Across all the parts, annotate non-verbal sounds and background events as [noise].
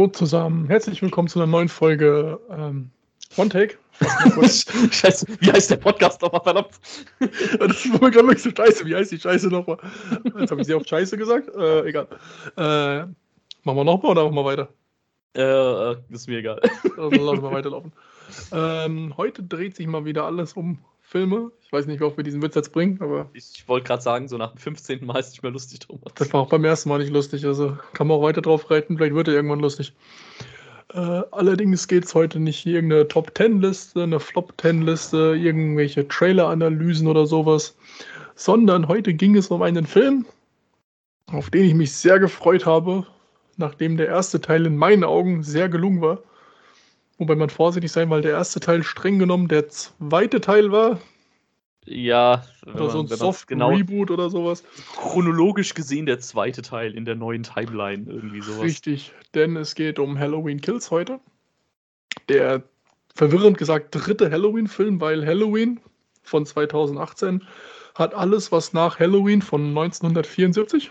Hallo zusammen, herzlich willkommen zu einer neuen Folge ähm, One Take. [laughs] Scheiße, wie heißt der Podcast nochmal, verdammt? [laughs] das ist mir gerade so scheiße. Wie heißt die Scheiße nochmal? Jetzt habe ich sehr oft Scheiße gesagt. Äh, egal. Äh, machen wir nochmal oder machen wir weiter? Äh, äh ist mir egal. Also lassen wir weiterlaufen. Ähm, heute dreht sich mal wieder alles um Filme. Ich weiß nicht, wie oft wir diesen Witz jetzt bringen, aber. Ich wollte gerade sagen, so nach dem 15. Mal ist es nicht mehr lustig drum. Das war auch beim ersten Mal nicht lustig, also kann man auch weiter drauf reiten, vielleicht wird er irgendwann lustig. Äh, allerdings geht es heute nicht irgendeine Top 10 Liste, eine Flop 10 Liste, irgendwelche Trailer-Analysen oder sowas, sondern heute ging es um einen Film, auf den ich mich sehr gefreut habe, nachdem der erste Teil in meinen Augen sehr gelungen war. Wobei man vorsichtig sein, weil der erste Teil streng genommen der zweite Teil war. Ja, oder man, so ein Soft genau Reboot oder sowas. Chronologisch gesehen der zweite Teil in der neuen Timeline, irgendwie sowas. Richtig, denn es geht um Halloween Kills heute. Der verwirrend gesagt dritte Halloween-Film, weil Halloween von 2018 hat alles, was nach Halloween von 1974,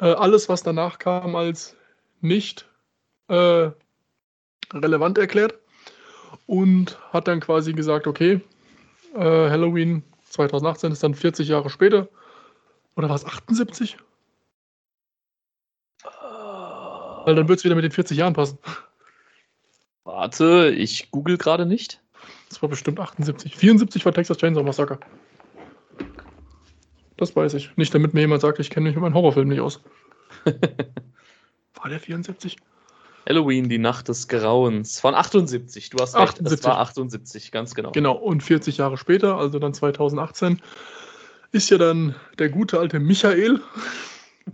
äh, alles, was danach kam, als nicht äh, relevant erklärt und hat dann quasi gesagt, okay, äh, Halloween 2018 ist dann 40 Jahre später. Oder war es 78? Weil dann wird es wieder mit den 40 Jahren passen. Warte, ich google gerade nicht. Das war bestimmt 78. 74 war Texas Chainsaw Massacre. Das weiß ich. Nicht damit mir jemand sagt, ich kenne mich mit meinem Horrorfilm nicht aus. [laughs] war der 74? Halloween, die Nacht des Grauens von 78. Du hast recht, 78. es war 78, ganz genau. Genau, und 40 Jahre später, also dann 2018, ist ja dann der gute alte Michael,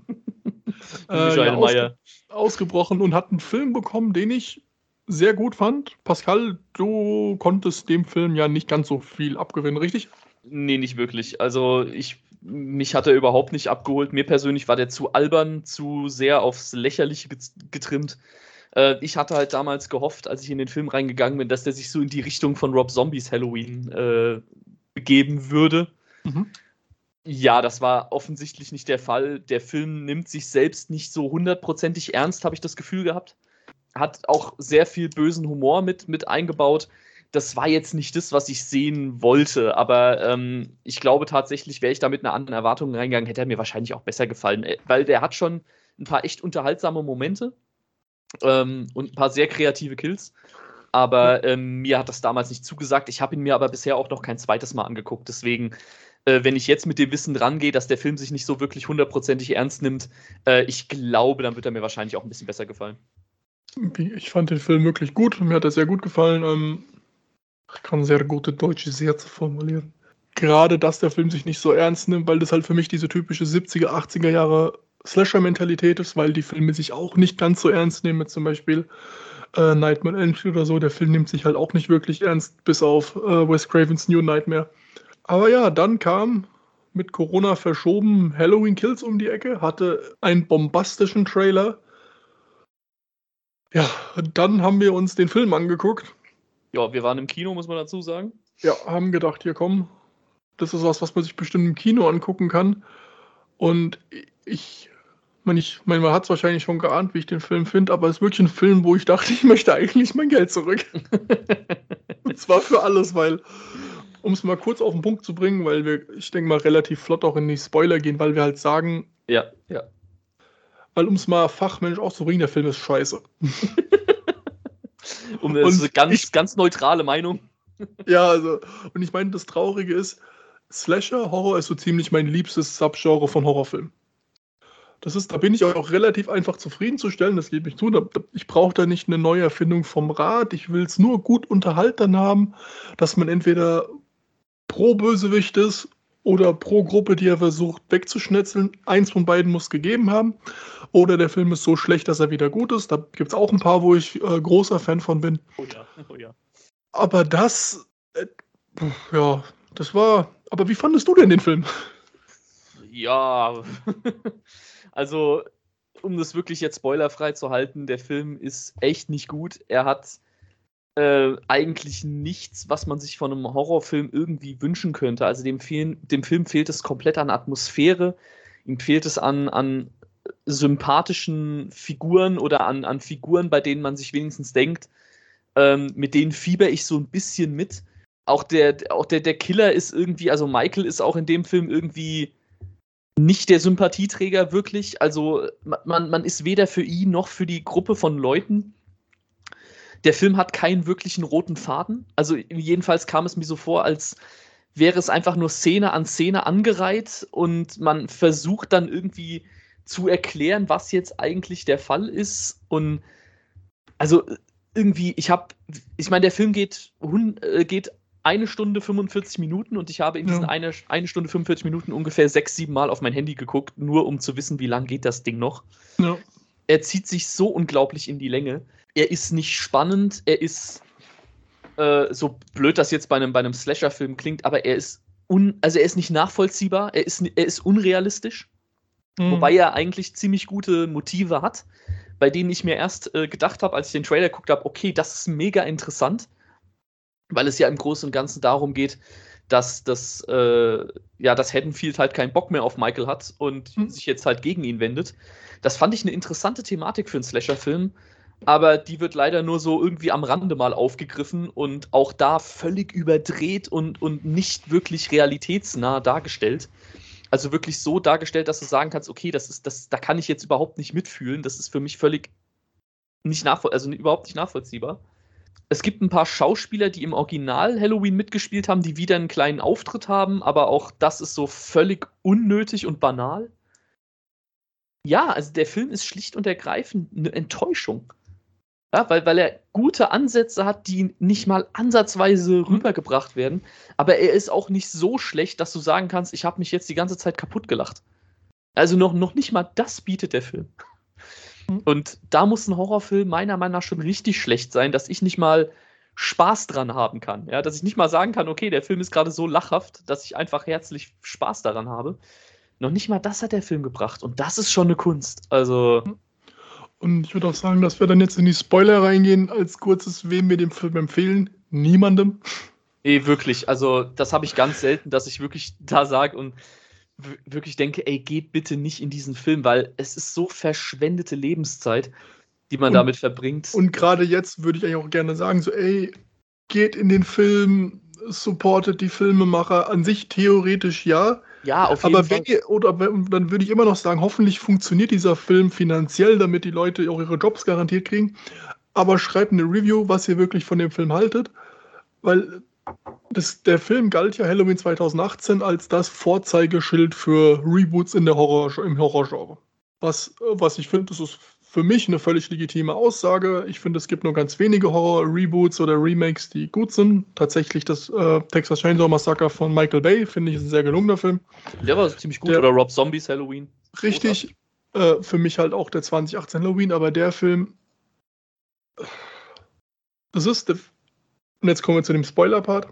[laughs] äh, ja, ausge ausgebrochen und hat einen Film bekommen, den ich sehr gut fand. Pascal, du konntest dem Film ja nicht ganz so viel abgewinnen, richtig? Nee, nicht wirklich. Also ich mich hat er überhaupt nicht abgeholt. Mir persönlich war der zu albern, zu sehr aufs Lächerliche getrimmt. Äh, ich hatte halt damals gehofft, als ich in den Film reingegangen bin, dass der sich so in die Richtung von Rob Zombies Halloween äh, begeben würde. Mhm. Ja, das war offensichtlich nicht der Fall. Der Film nimmt sich selbst nicht so hundertprozentig ernst, habe ich das Gefühl gehabt. Hat auch sehr viel bösen Humor mit, mit eingebaut. Das war jetzt nicht das, was ich sehen wollte, aber ähm, ich glaube tatsächlich, wäre ich da mit einer anderen Erwartung reingegangen, hätte er mir wahrscheinlich auch besser gefallen, äh, weil der hat schon ein paar echt unterhaltsame Momente ähm, und ein paar sehr kreative Kills. Aber ähm, mir hat das damals nicht zugesagt. Ich habe ihn mir aber bisher auch noch kein zweites Mal angeguckt. Deswegen, äh, wenn ich jetzt mit dem Wissen rangehe, dass der Film sich nicht so wirklich hundertprozentig ernst nimmt, äh, ich glaube, dann wird er mir wahrscheinlich auch ein bisschen besser gefallen. Ich fand den Film wirklich gut. Mir hat er sehr gut gefallen. Ähm, ich kann sehr gute deutsche Sätze formulieren. Gerade, dass der Film sich nicht so ernst nimmt, weil das halt für mich diese typische 70er, 80er Jahre Slasher-Mentalität ist, weil die Filme sich auch nicht ganz so ernst nehmen, zum Beispiel äh, Nightmare on Elm Street oder so. Der Film nimmt sich halt auch nicht wirklich ernst, bis auf äh, Wes Cravens New Nightmare. Aber ja, dann kam mit Corona verschoben Halloween Kills um die Ecke, hatte einen bombastischen Trailer. Ja, dann haben wir uns den Film angeguckt. Ja, wir waren im Kino, muss man dazu sagen. Ja, haben gedacht, hier komm, das ist was, was man sich bestimmt im Kino angucken kann. Und ich man, ich meine, man hat es wahrscheinlich schon geahnt, wie ich den Film finde, aber es ist wirklich ein Film, wo ich dachte, [laughs] ich möchte eigentlich mein Geld zurück. [laughs] Und zwar für alles, weil, um es mal kurz auf den Punkt zu bringen, weil wir, ich denke mal, relativ flott auch in die Spoiler gehen, weil wir halt sagen. Ja, ja. Weil, um es mal fachmännisch auszubringen, der Film ist scheiße. [laughs] um das ist eine ganz, ich, ganz neutrale Meinung. ja, also, und ich meine, das Traurige ist, Slasher, Horror ist so ziemlich mein liebstes Subgenre von Horrorfilmen. Das ist, da bin ich auch relativ einfach zufriedenzustellen, das gebe ich zu. Ich brauche da nicht eine neue Erfindung vom Rad. Ich will es nur gut unterhalten haben, dass man entweder pro Bösewicht ist oder pro Gruppe, die er versucht wegzuschnetzeln. Eins von beiden muss gegeben haben. Oder der Film ist so schlecht, dass er wieder gut ist. Da gibt es auch ein paar, wo ich äh, großer Fan von bin. Oh ja, oh ja. Aber das, äh, ja, das war. Aber wie fandest du denn den Film? Ja. [laughs] Also, um das wirklich jetzt spoilerfrei zu halten, der Film ist echt nicht gut. Er hat äh, eigentlich nichts, was man sich von einem Horrorfilm irgendwie wünschen könnte. Also dem, Film, dem Film fehlt es komplett an Atmosphäre, ihm fehlt es an, an sympathischen Figuren oder an, an Figuren, bei denen man sich wenigstens denkt, ähm, mit denen fieber ich so ein bisschen mit. Auch der, auch der, der Killer ist irgendwie, also Michael ist auch in dem Film irgendwie nicht der Sympathieträger wirklich. Also man, man ist weder für ihn noch für die Gruppe von Leuten. Der Film hat keinen wirklichen roten Faden. Also jedenfalls kam es mir so vor, als wäre es einfach nur Szene an Szene angereiht und man versucht dann irgendwie zu erklären, was jetzt eigentlich der Fall ist. Und also irgendwie, ich habe, ich meine, der Film geht, äh, geht eine Stunde 45 Minuten und ich habe in diesen ja. eine, eine Stunde 45 Minuten ungefähr sechs, sieben Mal auf mein Handy geguckt, nur um zu wissen, wie lang geht das Ding noch. Ja. Er zieht sich so unglaublich in die Länge. Er ist nicht spannend, er ist äh, so blöd das jetzt bei einem, bei einem Slasher-Film klingt, aber er ist un, also er ist nicht nachvollziehbar, er ist, er ist unrealistisch. Mhm. Wobei er eigentlich ziemlich gute Motive hat, bei denen ich mir erst äh, gedacht habe, als ich den Trailer geguckt habe, okay, das ist mega interessant, weil es ja im Großen und Ganzen darum geht, dass das, äh, ja, dass Haddonfield halt keinen Bock mehr auf Michael hat und mhm. sich jetzt halt gegen ihn wendet. Das fand ich eine interessante Thematik für einen Slasher-Film, aber die wird leider nur so irgendwie am Rande mal aufgegriffen und auch da völlig überdreht und, und nicht wirklich realitätsnah dargestellt. Also wirklich so dargestellt, dass du sagen kannst, okay, das ist, das, da kann ich jetzt überhaupt nicht mitfühlen. Das ist für mich völlig nicht nachvoll also überhaupt nicht nachvollziehbar. Es gibt ein paar Schauspieler, die im Original Halloween mitgespielt haben, die wieder einen kleinen Auftritt haben, aber auch das ist so völlig unnötig und banal. Ja, also der Film ist schlicht und ergreifend eine Enttäuschung. Ja, weil, weil er gute Ansätze hat, die nicht mal ansatzweise rübergebracht werden. Aber er ist auch nicht so schlecht, dass du sagen kannst, ich habe mich jetzt die ganze Zeit kaputt gelacht. Also noch, noch nicht mal das bietet der Film. Mhm. Und da muss ein Horrorfilm meiner Meinung nach schon richtig schlecht sein, dass ich nicht mal Spaß dran haben kann. Ja, dass ich nicht mal sagen kann, okay, der Film ist gerade so lachhaft, dass ich einfach herzlich Spaß daran habe. Noch nicht mal das hat der Film gebracht. Und das ist schon eine Kunst. Also. Und ich würde auch sagen, dass wir dann jetzt in die Spoiler reingehen. Als kurzes, wem wir den Film empfehlen? Niemandem. Nee, wirklich. Also, das habe ich ganz selten, dass ich wirklich da sage und wirklich denke, ey, geht bitte nicht in diesen Film, weil es ist so verschwendete Lebenszeit, die man und, damit verbringt. Und gerade jetzt würde ich eigentlich auch gerne sagen, so, ey, geht in den Film, supportet die Filmemacher. An sich theoretisch ja. Ja, auf jeden aber Fall. Ihr, oder dann würde ich immer noch sagen, hoffentlich funktioniert dieser Film finanziell, damit die Leute auch ihre Jobs garantiert kriegen. Aber schreibt eine Review, was ihr wirklich von dem Film haltet. Weil das, der Film galt ja Halloween 2018 als das Vorzeigeschild für Reboots in der Horror, im Horrorgenre. Was, was ich finde, das ist für mich eine völlig legitime Aussage. Ich finde, es gibt nur ganz wenige Horror-Reboots oder Remakes, die gut sind. Tatsächlich das äh, Texas Chainsaw Massacre von Michael Bay finde ich ein sehr gelungener Film. Der war ziemlich gut. Der, oder Rob Zombies Halloween. Richtig. Äh, für mich halt auch der 2018 Halloween, aber der Film. Das ist. Und jetzt kommen wir zu dem Spoiler-Part.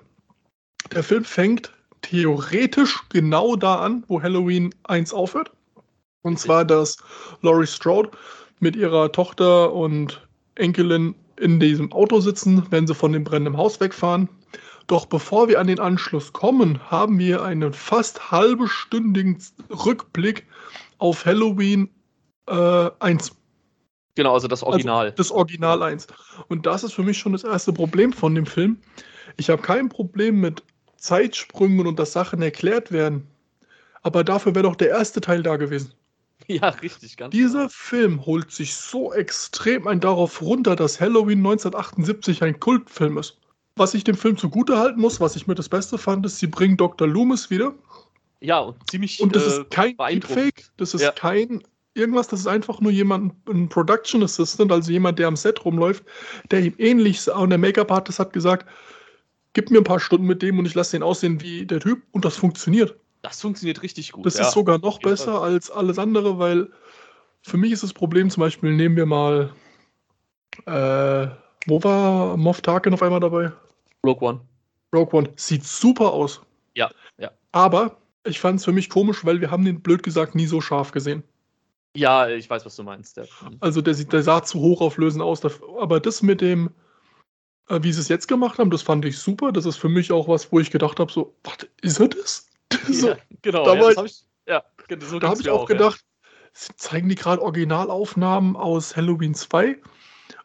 Der Film fängt theoretisch genau da an, wo Halloween 1 aufhört. Und zwar, dass Laurie Strode mit ihrer Tochter und Enkelin in diesem Auto sitzen, wenn sie von dem brennenden Haus wegfahren. Doch bevor wir an den Anschluss kommen, haben wir einen fast halbstündigen Rückblick auf Halloween äh, 1. Genau, also das Original. Also das Original 1. Und das ist für mich schon das erste Problem von dem Film. Ich habe kein Problem mit Zeitsprüngen und dass Sachen erklärt werden. Aber dafür wäre doch der erste Teil da gewesen. [laughs] Ja, richtig, ganz Dieser klar. Film holt sich so extrem ein darauf runter, dass Halloween 1978 ein Kultfilm ist. Was ich dem Film zugute halten muss, was ich mir das Beste fand, ist, sie bringen Dr. Loomis wieder. Ja, und ziemlich. Und das äh, ist kein Deepfake, das ist ja. kein irgendwas, das ist einfach nur jemand, ein Production Assistant, also jemand, der am Set rumläuft, der ihm ähnlich sah. Und der Make-up-Artist hat gesagt, gib mir ein paar Stunden mit dem und ich lasse den aussehen wie der Typ. Und das funktioniert. Das funktioniert richtig gut. Das ja. ist sogar noch besser als alles andere, weil für mich ist das Problem zum Beispiel, nehmen wir mal, äh, wo war Moff Tarkin auf einmal dabei? Rogue One. Rogue One. Sieht super aus. Ja, ja. Aber ich fand es für mich komisch, weil wir haben den blöd gesagt nie so scharf gesehen. Ja, ich weiß, was du meinst. Ja. Also der, der sah zu hochauflösend aus. Aber das mit dem, äh, wie sie es jetzt gemacht haben, das fand ich super. Das ist für mich auch was, wo ich gedacht habe, so, was ist das? [laughs] so, ja, genau, da ja, habe ich, ja, so da hab ich auch, auch gedacht, zeigen die gerade Originalaufnahmen aus Halloween 2.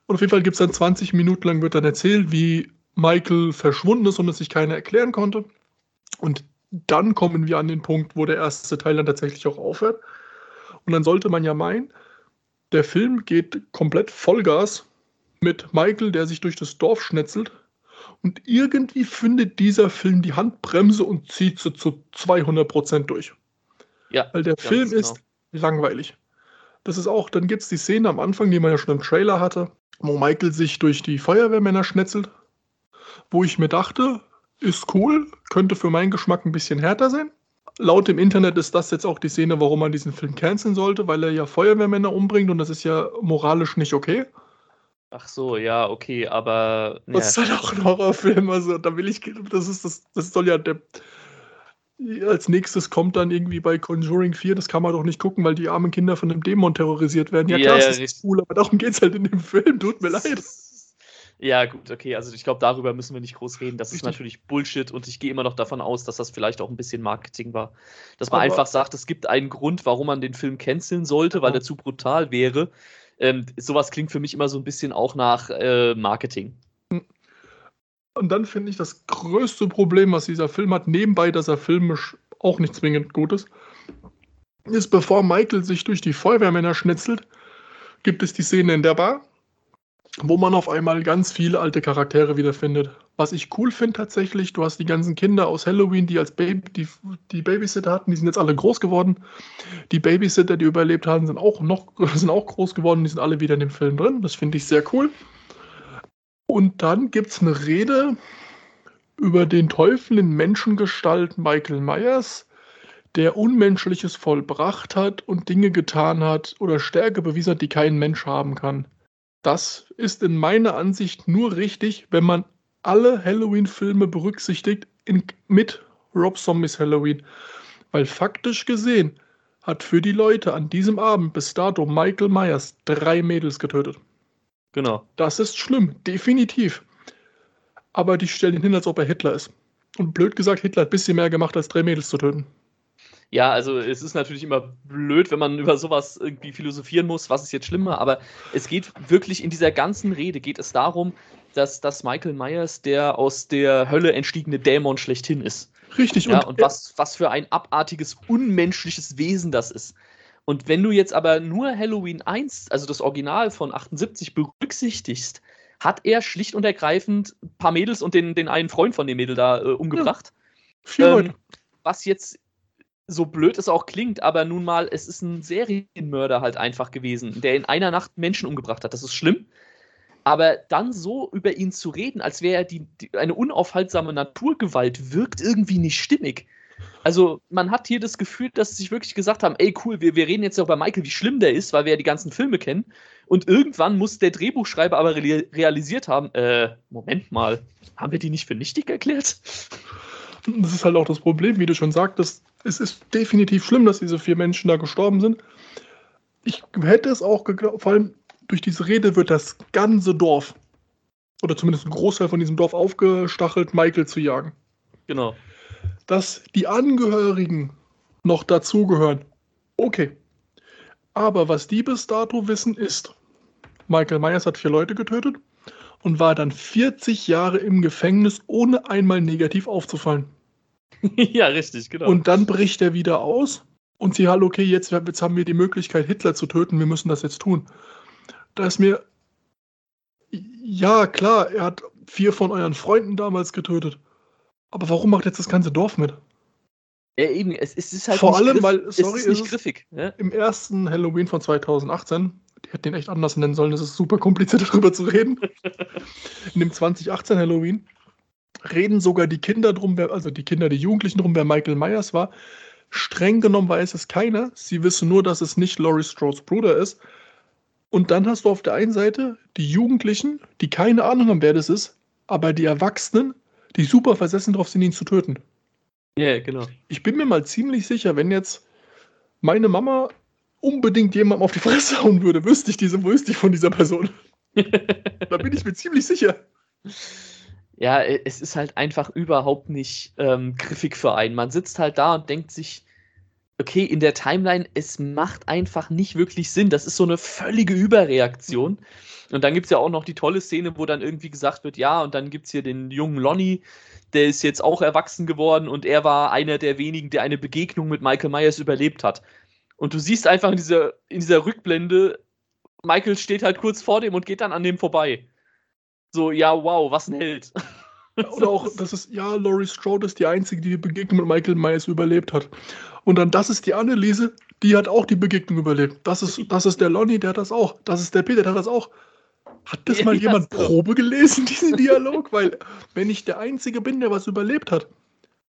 Und auf jeden Fall gibt es dann 20 Minuten lang, wird dann erzählt, wie Michael verschwunden ist und es sich keiner erklären konnte. Und dann kommen wir an den Punkt, wo der erste Teil dann tatsächlich auch aufhört. Und dann sollte man ja meinen, der Film geht komplett Vollgas mit Michael, der sich durch das Dorf schnetzelt. Und irgendwie findet dieser Film die Handbremse und zieht sie zu 200% durch. Ja. Weil der Film genau. ist langweilig. Das ist auch, dann gibt es die Szene am Anfang, die man ja schon im Trailer hatte, wo Michael sich durch die Feuerwehrmänner schnetzelt. Wo ich mir dachte, ist cool, könnte für meinen Geschmack ein bisschen härter sein. Laut dem Internet ist das jetzt auch die Szene, warum man diesen Film canceln sollte, weil er ja Feuerwehrmänner umbringt und das ist ja moralisch nicht okay. Ach so, ja, okay, aber. Ja. Das ist halt auch ein Horrorfilm, also da will ich, das ist das, das soll ja der. Als nächstes kommt dann irgendwie bei Conjuring 4, das kann man doch nicht gucken, weil die armen Kinder von einem Dämon terrorisiert werden. Ja, klar, ja, das ist cool, aber darum geht es halt in dem Film, tut mir [laughs] leid. Ja, gut, okay. Also ich glaube, darüber müssen wir nicht groß reden. Das ist natürlich Bullshit und ich gehe immer noch davon aus, dass das vielleicht auch ein bisschen Marketing war. Dass man Aber einfach sagt, es gibt einen Grund, warum man den Film canceln sollte, weil der zu brutal wäre. Ähm, sowas klingt für mich immer so ein bisschen auch nach äh, Marketing. Und dann finde ich das größte Problem, was dieser Film hat, nebenbei, dass er filmisch auch nicht zwingend gut ist, ist, bevor Michael sich durch die Feuerwehrmänner schnitzelt, gibt es die Szene in der Bar wo man auf einmal ganz viele alte Charaktere wiederfindet. Was ich cool finde tatsächlich, du hast die ganzen Kinder aus Halloween, die als Baby, die, die Babysitter hatten, die sind jetzt alle groß geworden. Die Babysitter, die überlebt haben, sind auch noch [laughs] sind auch groß geworden, die sind alle wieder in dem Film drin. Das finde ich sehr cool. Und dann gibt es eine Rede über den Teufel in Menschengestalt Michael Myers, der Unmenschliches vollbracht hat und Dinge getan hat oder Stärke bewiesen hat, die kein Mensch haben kann. Das ist in meiner Ansicht nur richtig, wenn man alle Halloween-Filme berücksichtigt in, mit Rob Zombies Halloween. Weil faktisch gesehen hat für die Leute an diesem Abend bis dato Michael Myers drei Mädels getötet. Genau. Das ist schlimm, definitiv. Aber die stellen ihn hin, als ob er Hitler ist. Und blöd gesagt, Hitler hat ein bisschen mehr gemacht, als drei Mädels zu töten. Ja, also es ist natürlich immer blöd, wenn man über sowas irgendwie philosophieren muss, was ist jetzt schlimmer, aber es geht wirklich in dieser ganzen Rede geht es darum, dass, dass Michael Myers der aus der Hölle entstiegene Dämon schlechthin ist. Richtig. Ja, und, und was, was für ein abartiges, unmenschliches Wesen das ist. Und wenn du jetzt aber nur Halloween 1, also das Original von 78, berücksichtigst, hat er schlicht und ergreifend ein paar Mädels und den, den einen Freund von dem Mädel da äh, umgebracht. Ja, ähm, was jetzt so blöd es auch klingt, aber nun mal, es ist ein Serienmörder halt einfach gewesen, der in einer Nacht Menschen umgebracht hat. Das ist schlimm. Aber dann so über ihn zu reden, als wäre er die, die, eine unaufhaltsame Naturgewalt, wirkt irgendwie nicht stimmig. Also man hat hier das Gefühl, dass sie sich wirklich gesagt haben, ey cool, wir, wir reden jetzt ja über Michael, wie schlimm der ist, weil wir ja die ganzen Filme kennen. Und irgendwann muss der Drehbuchschreiber aber realisiert haben, äh, Moment mal, haben wir die nicht für nichtig erklärt? Das ist halt auch das Problem, wie du schon sagtest. Es ist definitiv schlimm, dass diese vier Menschen da gestorben sind. Ich hätte es auch geglaubt, vor allem durch diese Rede wird das ganze Dorf, oder zumindest ein Großteil von diesem Dorf aufgestachelt, Michael zu jagen. Genau. Dass die Angehörigen noch dazugehören, okay. Aber was die bis dato wissen, ist, Michael Myers hat vier Leute getötet und war dann 40 Jahre im Gefängnis, ohne einmal negativ aufzufallen. [laughs] ja, richtig, genau. Und dann bricht er wieder aus und sie halt, okay, jetzt, jetzt haben wir die Möglichkeit, Hitler zu töten, wir müssen das jetzt tun. Da ist mir, ja, klar, er hat vier von euren Freunden damals getötet. Aber warum macht jetzt das ganze Dorf mit? Ja, eben, es, es ist halt Vor allem, weil, sorry, es ist nicht griffig. Ja? Im ersten Halloween von 2018, die hätten den echt anders nennen sollen, das ist super kompliziert [laughs] darüber zu reden. In dem 2018 Halloween reden sogar die Kinder drum, wer, also die Kinder, die Jugendlichen drum, wer Michael Myers war. Streng genommen weiß es keiner. Sie wissen nur, dass es nicht Laurie Strodes Bruder ist. Und dann hast du auf der einen Seite die Jugendlichen, die keine Ahnung haben, wer das ist, aber die Erwachsenen, die super versessen drauf sind, ihn zu töten. Ja, yeah, genau. Ich bin mir mal ziemlich sicher, wenn jetzt meine Mama unbedingt jemandem auf die Fresse hauen würde, wüsste ich diese, wüsste ich von dieser Person. [laughs] da bin ich mir ziemlich sicher ja, es ist halt einfach überhaupt nicht ähm, griffig für einen. Man sitzt halt da und denkt sich, okay, in der Timeline, es macht einfach nicht wirklich Sinn. Das ist so eine völlige Überreaktion. Und dann gibt es ja auch noch die tolle Szene, wo dann irgendwie gesagt wird, ja, und dann gibt es hier den jungen Lonnie, der ist jetzt auch erwachsen geworden und er war einer der wenigen, der eine Begegnung mit Michael Myers überlebt hat. Und du siehst einfach in dieser, in dieser Rückblende, Michael steht halt kurz vor dem und geht dann an dem vorbei. So, ja, wow, was ein Held. Oder auch, das ist, ja, Laurie Strode ist die Einzige, die die Begegnung mit Michael Myers überlebt hat. Und dann, das ist die Anneliese, die hat auch die Begegnung überlebt. Das ist, das ist der Lonnie, der hat das auch. Das ist der Peter, der hat das auch. Hat das mal jemand Probe gelesen, [laughs] diesen Dialog? weil, wenn ich der Einzige bin, der was überlebt hat,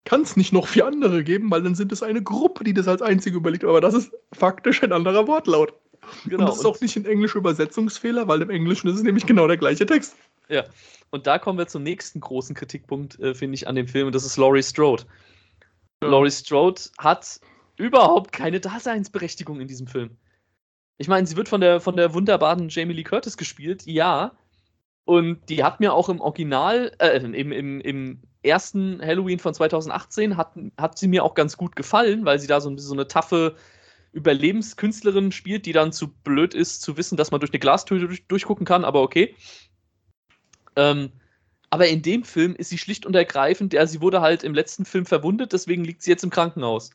kann es nicht noch vier andere geben, weil dann sind es eine Gruppe, die das als Einzige überlebt. Aber das ist faktisch ein anderer Wortlaut. Genau. Und das ist auch nicht ein englischer Übersetzungsfehler, weil im Englischen ist es nämlich genau der gleiche Text. Ja, und da kommen wir zum nächsten großen Kritikpunkt, äh, finde ich, an dem Film, und das ist Laurie Strode. Ja. Laurie Strode hat überhaupt keine Daseinsberechtigung in diesem Film. Ich meine, sie wird von der, von der wunderbaren Jamie Lee Curtis gespielt, ja. Und die hat mir auch im Original, äh, im, im, im ersten Halloween von 2018 hat, hat sie mir auch ganz gut gefallen, weil sie da so, so eine taffe Überlebenskünstlerin spielt, die dann zu blöd ist, zu wissen, dass man durch eine Glastür durch, durchgucken kann, aber okay. Ähm, aber in dem Film ist sie schlicht und ergreifend, ja, sie wurde halt im letzten Film verwundet, deswegen liegt sie jetzt im Krankenhaus.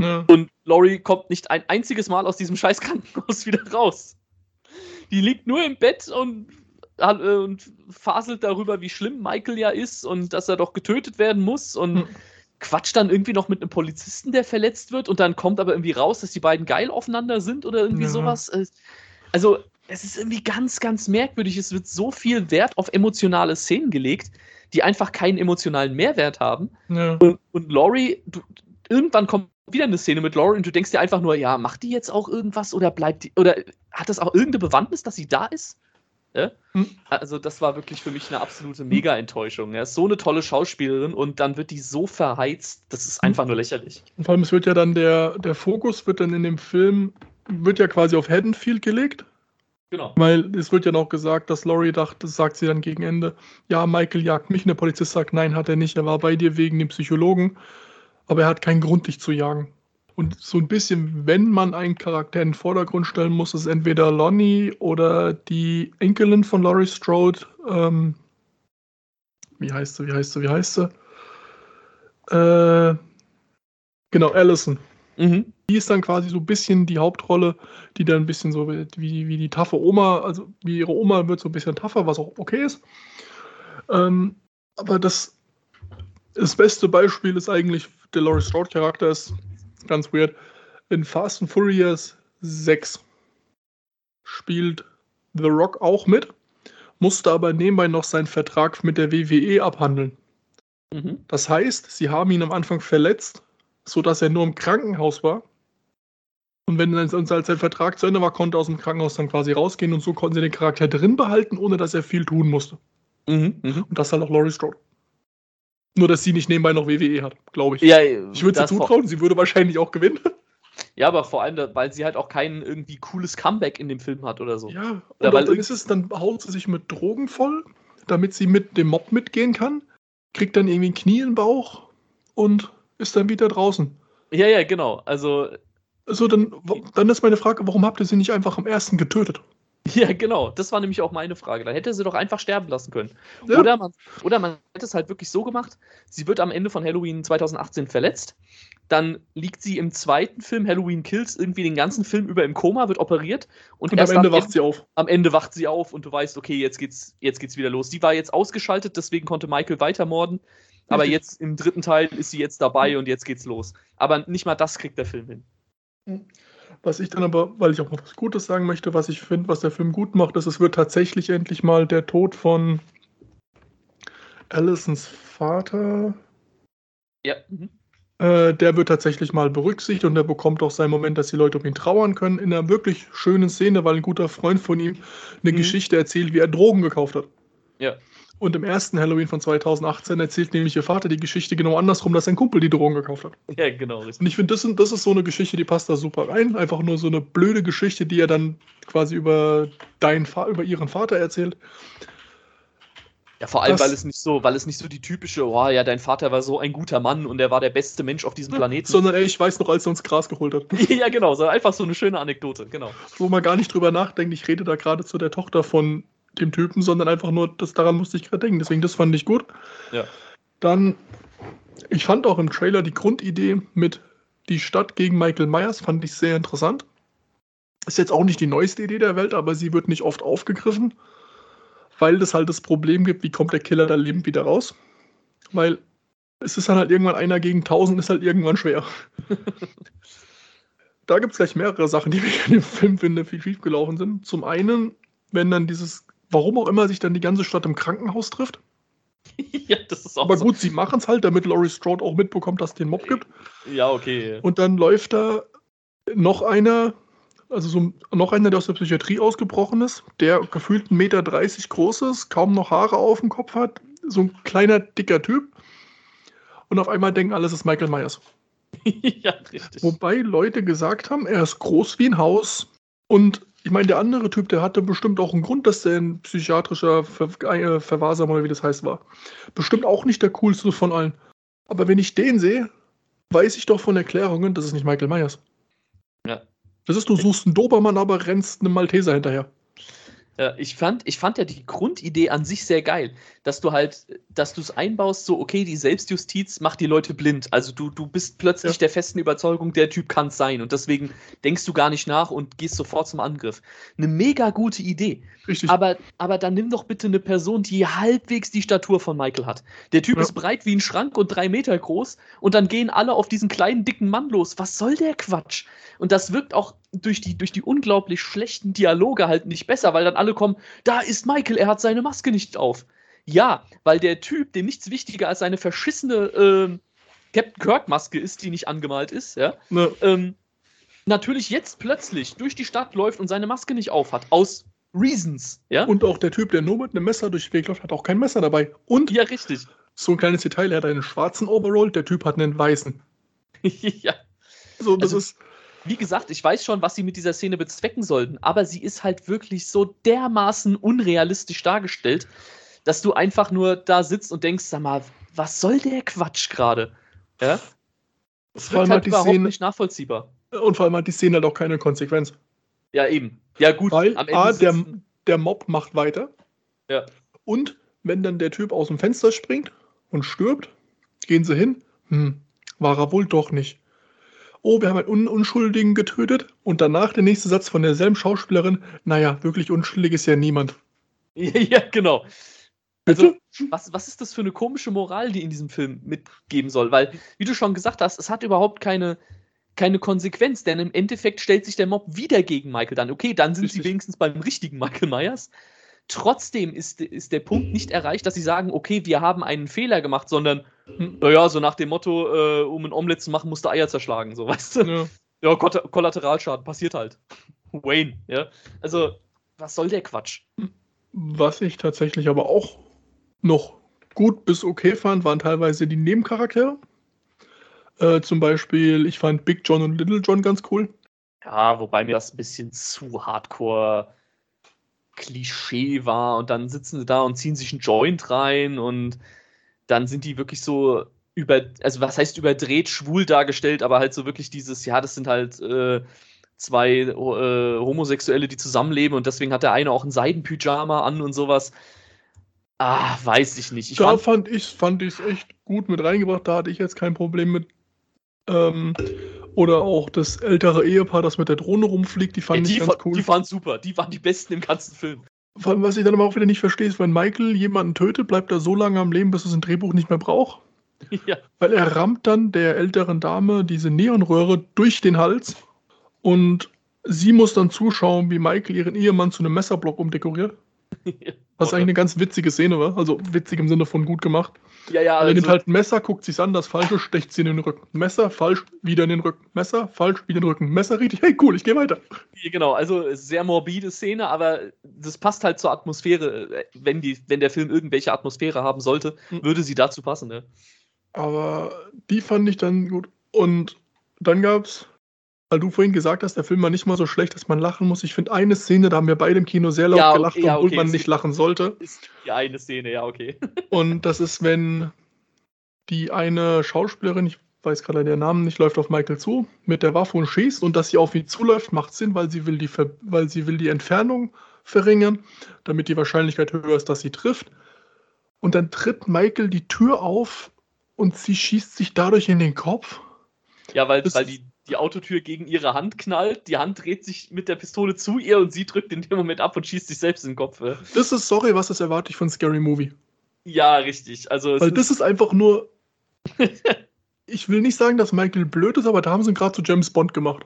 Ja. Und Laurie kommt nicht ein einziges Mal aus diesem scheiß Krankenhaus [laughs] wieder raus. Die liegt nur im Bett und, äh, und faselt darüber, wie schlimm Michael ja ist und dass er doch getötet werden muss und hm. quatscht dann irgendwie noch mit einem Polizisten, der verletzt wird und dann kommt aber irgendwie raus, dass die beiden geil aufeinander sind oder irgendwie ja. sowas. Äh, also es ist irgendwie ganz, ganz merkwürdig. Es wird so viel Wert auf emotionale Szenen gelegt, die einfach keinen emotionalen Mehrwert haben. Ja. Und, und Laurie, du, irgendwann kommt wieder eine Szene mit Laurie und du denkst dir einfach nur, ja, macht die jetzt auch irgendwas oder bleibt die, oder hat das auch irgendeine Bewandtnis, dass sie da ist? Ja? Hm. Also, das war wirklich für mich eine absolute Mega-Enttäuschung. Er ist so eine tolle Schauspielerin und dann wird die so verheizt, das ist einfach nur lächerlich. Und vor allem, es wird ja dann der, der Fokus wird dann in dem Film, wird ja quasi auf Haddonfield gelegt. Genau. Weil es wird ja noch gesagt, dass Laurie dachte, sagt sie dann gegen Ende, ja, Michael jagt mich und der Polizist sagt, nein, hat er nicht, er war bei dir wegen dem Psychologen, aber er hat keinen Grund, dich zu jagen. Und so ein bisschen, wenn man einen Charakter in den Vordergrund stellen muss, ist entweder Lonnie oder die Enkelin von Laurie Strode, ähm, wie heißt sie, wie heißt sie, wie heißt sie? Äh, genau, Allison. Mhm. Die ist dann quasi so ein bisschen die Hauptrolle, die dann ein bisschen so wie, wie die taffe Oma, also wie ihre Oma wird so ein bisschen tougher, was auch okay ist. Ähm, aber das, das beste Beispiel ist eigentlich, der Laurie Strode Charakter ist ganz weird. In Fast and Furious 6 spielt The Rock auch mit, musste aber nebenbei noch seinen Vertrag mit der WWE abhandeln. Mhm. Das heißt, sie haben ihn am Anfang verletzt, sodass er nur im Krankenhaus war und wenn dann als sein Vertrag zu Ende war, konnte er aus dem Krankenhaus dann quasi rausgehen und so konnten sie den Charakter drin behalten, ohne dass er viel tun musste. Mhm, mh. Und das halt auch Laurie Strode. Nur, dass sie nicht nebenbei noch WWE hat, glaube ich. Ja, ich würde sie zutrauen, sie würde wahrscheinlich auch gewinnen. [laughs] Ja, aber vor allem, weil sie halt auch kein irgendwie cooles Comeback in dem Film hat oder so. Ja, oder weil dann ist es, dann haut sie sich mit Drogen voll, damit sie mit dem Mob mitgehen kann, kriegt dann irgendwie ein Knie in den Bauch und ist dann wieder draußen. Ja, ja, genau. Also also dann, dann ist meine Frage, warum habt ihr sie nicht einfach am ersten getötet? [laughs] Ja, genau. Das war nämlich auch meine Frage. Dann hätte sie doch einfach sterben lassen können. Ja. Oder, man, oder man hätte es halt wirklich so gemacht, sie wird am Ende von Halloween 2018 verletzt. Dann liegt sie im zweiten Film, Halloween Kills, irgendwie den ganzen Film über im Koma, wird operiert. Und, und am Ende wacht sie auf. Am Ende wacht sie auf und du weißt, okay, jetzt geht's, jetzt geht's wieder los. Die war jetzt ausgeschaltet, deswegen konnte Michael weitermorden. Aber jetzt im dritten Teil ist sie jetzt dabei und jetzt geht's los. Aber nicht mal das kriegt der Film hin. Was ich dann aber, weil ich auch noch was Gutes sagen möchte, was ich finde, was der Film gut macht, ist, es wird tatsächlich endlich mal der Tod von Allisons Vater. Ja. Mhm. Äh, der wird tatsächlich mal berücksichtigt und er bekommt auch seinen Moment, dass die Leute um ihn trauern können. In einer wirklich schönen Szene, weil ein guter Freund von ihm eine mhm. Geschichte erzählt, wie er Drogen gekauft hat. Ja. Und im ersten Halloween von 2018 erzählt nämlich ihr Vater die Geschichte genau andersrum, dass sein Kumpel die Drogen gekauft hat. Ja, genau. Richtig. Und ich finde, das, das, ist so eine Geschichte, die passt da super rein. Einfach nur so eine blöde Geschichte, die er dann quasi über, deinen über ihren Vater erzählt. Ja, vor allem, Das- weil es nicht so, weil es nicht so die typische, oh ja, dein Vater war so ein guter Mann und er war der beste Mensch auf diesem Planeten. Sondern ey, ich weiß noch, als er uns Gras geholt hat. [laughs] ja, genau, so einfach so eine schöne Anekdote, genau. Wo man gar nicht drüber nachdenkt, ich rede da gerade zu der Tochter von dem Typen, sondern einfach nur, das, daran musste ich gerade denken. Deswegen, das fand ich gut. Ja. Dann, ich fand auch im Trailer die Grundidee mit die Stadt gegen Michael Myers, fand ich sehr interessant. Ist jetzt auch nicht die neueste Idee der Welt, aber sie wird nicht oft aufgegriffen, weil es halt das Problem gibt, wie kommt der Killer da lebend wieder raus? Weil es ist dann halt irgendwann einer gegen tausend, ist halt irgendwann schwer. [laughs] da gibt es gleich mehrere Sachen, die mir in dem Film finde, viel schief gelaufen sind. Zum einen, wenn dann dieses, warum auch immer sich dann die ganze Stadt im Krankenhaus trifft. [laughs] ja, das ist auch Aber so. gut, sie machen es halt, damit Laurie Strode auch mitbekommt, dass es den Mob gibt. Ja, okay. Und dann läuft da noch einer, also so noch einer, der aus der Psychiatrie ausgebrochen ist, der gefühlt 1,30 Meter groß ist, kaum noch Haare auf dem Kopf hat, so ein kleiner, dicker Typ. Und auf einmal denken alle, es ist Michael Myers. [laughs] ja, richtig. Wobei Leute gesagt haben, er ist groß wie ein Haus. Und ich meine, der andere Typ, der hatte bestimmt auch einen Grund, dass der ein psychiatrischer Ver äh, Verwahrsamer oder wie das heißt war. Bestimmt auch nicht der coolste von allen. Aber wenn ich den sehe, weiß ich doch von Erklärungen, das ist nicht Michael Myers. Ja. Das ist, du suchst einen Dobermann, aber rennst einem Malteser hinterher. Ja, ich, fand, ich fand ja die Grundidee an sich sehr geil, dass du halt, dass du es einbaust, so, okay, die Selbstjustiz macht die Leute blind. Also du, du bist plötzlich Ja. der festen Überzeugung, der Typ kann es sein. Und deswegen denkst du gar nicht nach und gehst sofort zum Angriff. Eine mega gute Idee. Richtig. Aber, aber dann nimm doch bitte eine Person, die halbwegs die Statur von Michael hat. Der Typ Ja. ist breit wie ein Schrank und drei Meter groß und dann gehen alle auf diesen kleinen, dicken Mann los. Was soll der Quatsch? Und das wirkt auch durch die, durch die unglaublich schlechten Dialoge halt nicht besser, weil dann alle kommen, da ist Michael, er hat seine Maske nicht auf. Ja, weil der Typ, dem nichts wichtiger als seine verschissene ähm, Captain Kirk-Maske ist, die nicht angemalt ist, ja, ne, ähm, natürlich jetzt plötzlich durch die Stadt läuft und seine Maske nicht aufhat. Aus Reasons, ja? und auch der Typ, der nur mit einem Messer durch den Weg läuft, hat auch kein Messer dabei. Und ja, richtig. so ein kleines Detail, er hat einen schwarzen Overall, der Typ hat einen weißen. [laughs] ja. So, das Also- ist. Wie gesagt, ich weiß schon, was sie mit dieser Szene bezwecken sollten, aber sie ist halt wirklich so dermaßen unrealistisch dargestellt, dass du einfach nur da sitzt und denkst, sag mal, was soll der Quatsch gerade? Ja? Allem wird halt überhaupt Szene, nicht nachvollziehbar. und vor allem hat die Szene halt auch keine Konsequenz. Ja, eben. Ja, gut. Weil am Ende A, der, der Mob macht weiter. Ja. Und wenn dann der Typ aus dem Fenster springt und stirbt, gehen sie hin. Hm, war er wohl doch nicht. Oh, wir haben einen Un Unschuldigen getötet. Und danach der nächste Satz von derselben Schauspielerin. Naja, wirklich unschuldig ist ja niemand. [laughs] ja, genau. Also, was, was ist das für eine komische Moral, die in diesem Film mitgeben soll? Weil, wie du schon gesagt hast, es hat überhaupt keine, keine Konsequenz, denn im Endeffekt stellt sich der Mob wieder gegen Michael dann. Okay, dann sind sie Richtig. wenigstens beim richtigen Michael Myers. Trotzdem ist, ist der Punkt nicht erreicht, dass sie sagen, okay, wir haben einen Fehler gemacht, sondern, Hm. naja, so nach dem Motto, äh, um ein Omelett zu machen, musst du Eier zerschlagen, so, [laughs] weißt du? Ja. Ja, Kolla- Kollateralschaden, passiert halt. [laughs] Wayne, ja. Also, was soll der Quatsch? Was ich tatsächlich aber auch noch gut bis okay fand, waren teilweise die Nebencharaktere. Äh, zum Beispiel, ich fand Big John und Little John ganz cool. Ja, wobei mir das ein bisschen zu hardcore Klischee war und dann sitzen sie da und ziehen sich einen Joint rein und dann sind die wirklich so über, also was heißt überdreht, schwul dargestellt, aber halt so wirklich dieses, ja, das sind halt äh, zwei äh, Homosexuelle, die zusammenleben und deswegen hat der eine auch ein Seidenpyjama an und sowas. Ah, weiß ich nicht. Ich da fand, fand ich fand es echt gut mit reingebracht. Da hatte ich jetzt kein Problem mit. Ähm, oder auch das ältere Ehepaar, das mit der Drohne rumfliegt, die ja, fand die, ich ganz cool. die waren super, die waren die besten im ganzen Film. Vor allem, was ich dann aber auch wieder nicht verstehe, ist, wenn Michael jemanden tötet, bleibt er so lange am Leben, bis es ein Drehbuch nicht mehr braucht. [laughs] ja. Weil er rammt dann der älteren Dame diese Neonröhre durch den Hals und sie muss dann zuschauen, wie Michael ihren Ehemann zu einem Messerblock umdekoriert. [laughs] Was eigentlich eine ganz witzige Szene war. Also witzig im Sinne von gut gemacht. ja, ja, Er nimmt also- halt ein Messer, guckt sich an, das Falsche, stecht sie in den Rücken. Messer, falsch, wieder in den Rücken. Messer, falsch, wieder in den Rücken. Messer, richtig, hey, cool, ich gehe weiter. Genau, also sehr morbide Szene, aber das passt halt zur Atmosphäre. Wenn, die, wenn der Film irgendwelche Atmosphäre haben sollte, Mhm. würde sie dazu passen. Ne? Aber die fand ich dann gut. Und dann gab's weil du vorhin gesagt hast, der Film war nicht mal so schlecht, dass man lachen muss. Ich finde eine Szene, da haben wir beide im Kino sehr laut Ja, gelacht, ja, obwohl okay, man nicht lachen sollte. Ist die eine Szene, ja, okay. [laughs] Und das ist, wenn die eine Schauspielerin, ich weiß gerade den Namen nicht, läuft auf Michael zu mit der Waffe und schießt und dass sie auf ihn zuläuft, macht Sinn, weil sie will die, Ver weil sie will die Entfernung verringern, damit die Wahrscheinlichkeit höher ist, dass sie trifft. Und dann tritt Michael die Tür auf und sie schießt sich dadurch in den Kopf. Ja, weil, Das- weil die, die Autotür gegen ihre Hand knallt, die Hand dreht sich mit der Pistole zu ihr und sie drückt in dem Moment ab und schießt sich selbst in den Kopf. Das ist, sorry, was das erwarte ich von Scary Movie. Ja, richtig. Also Weil das ist einfach nur. [laughs] ich will nicht sagen, dass Michael blöd ist, aber da haben sie ihn gerade zu James Bond gemacht.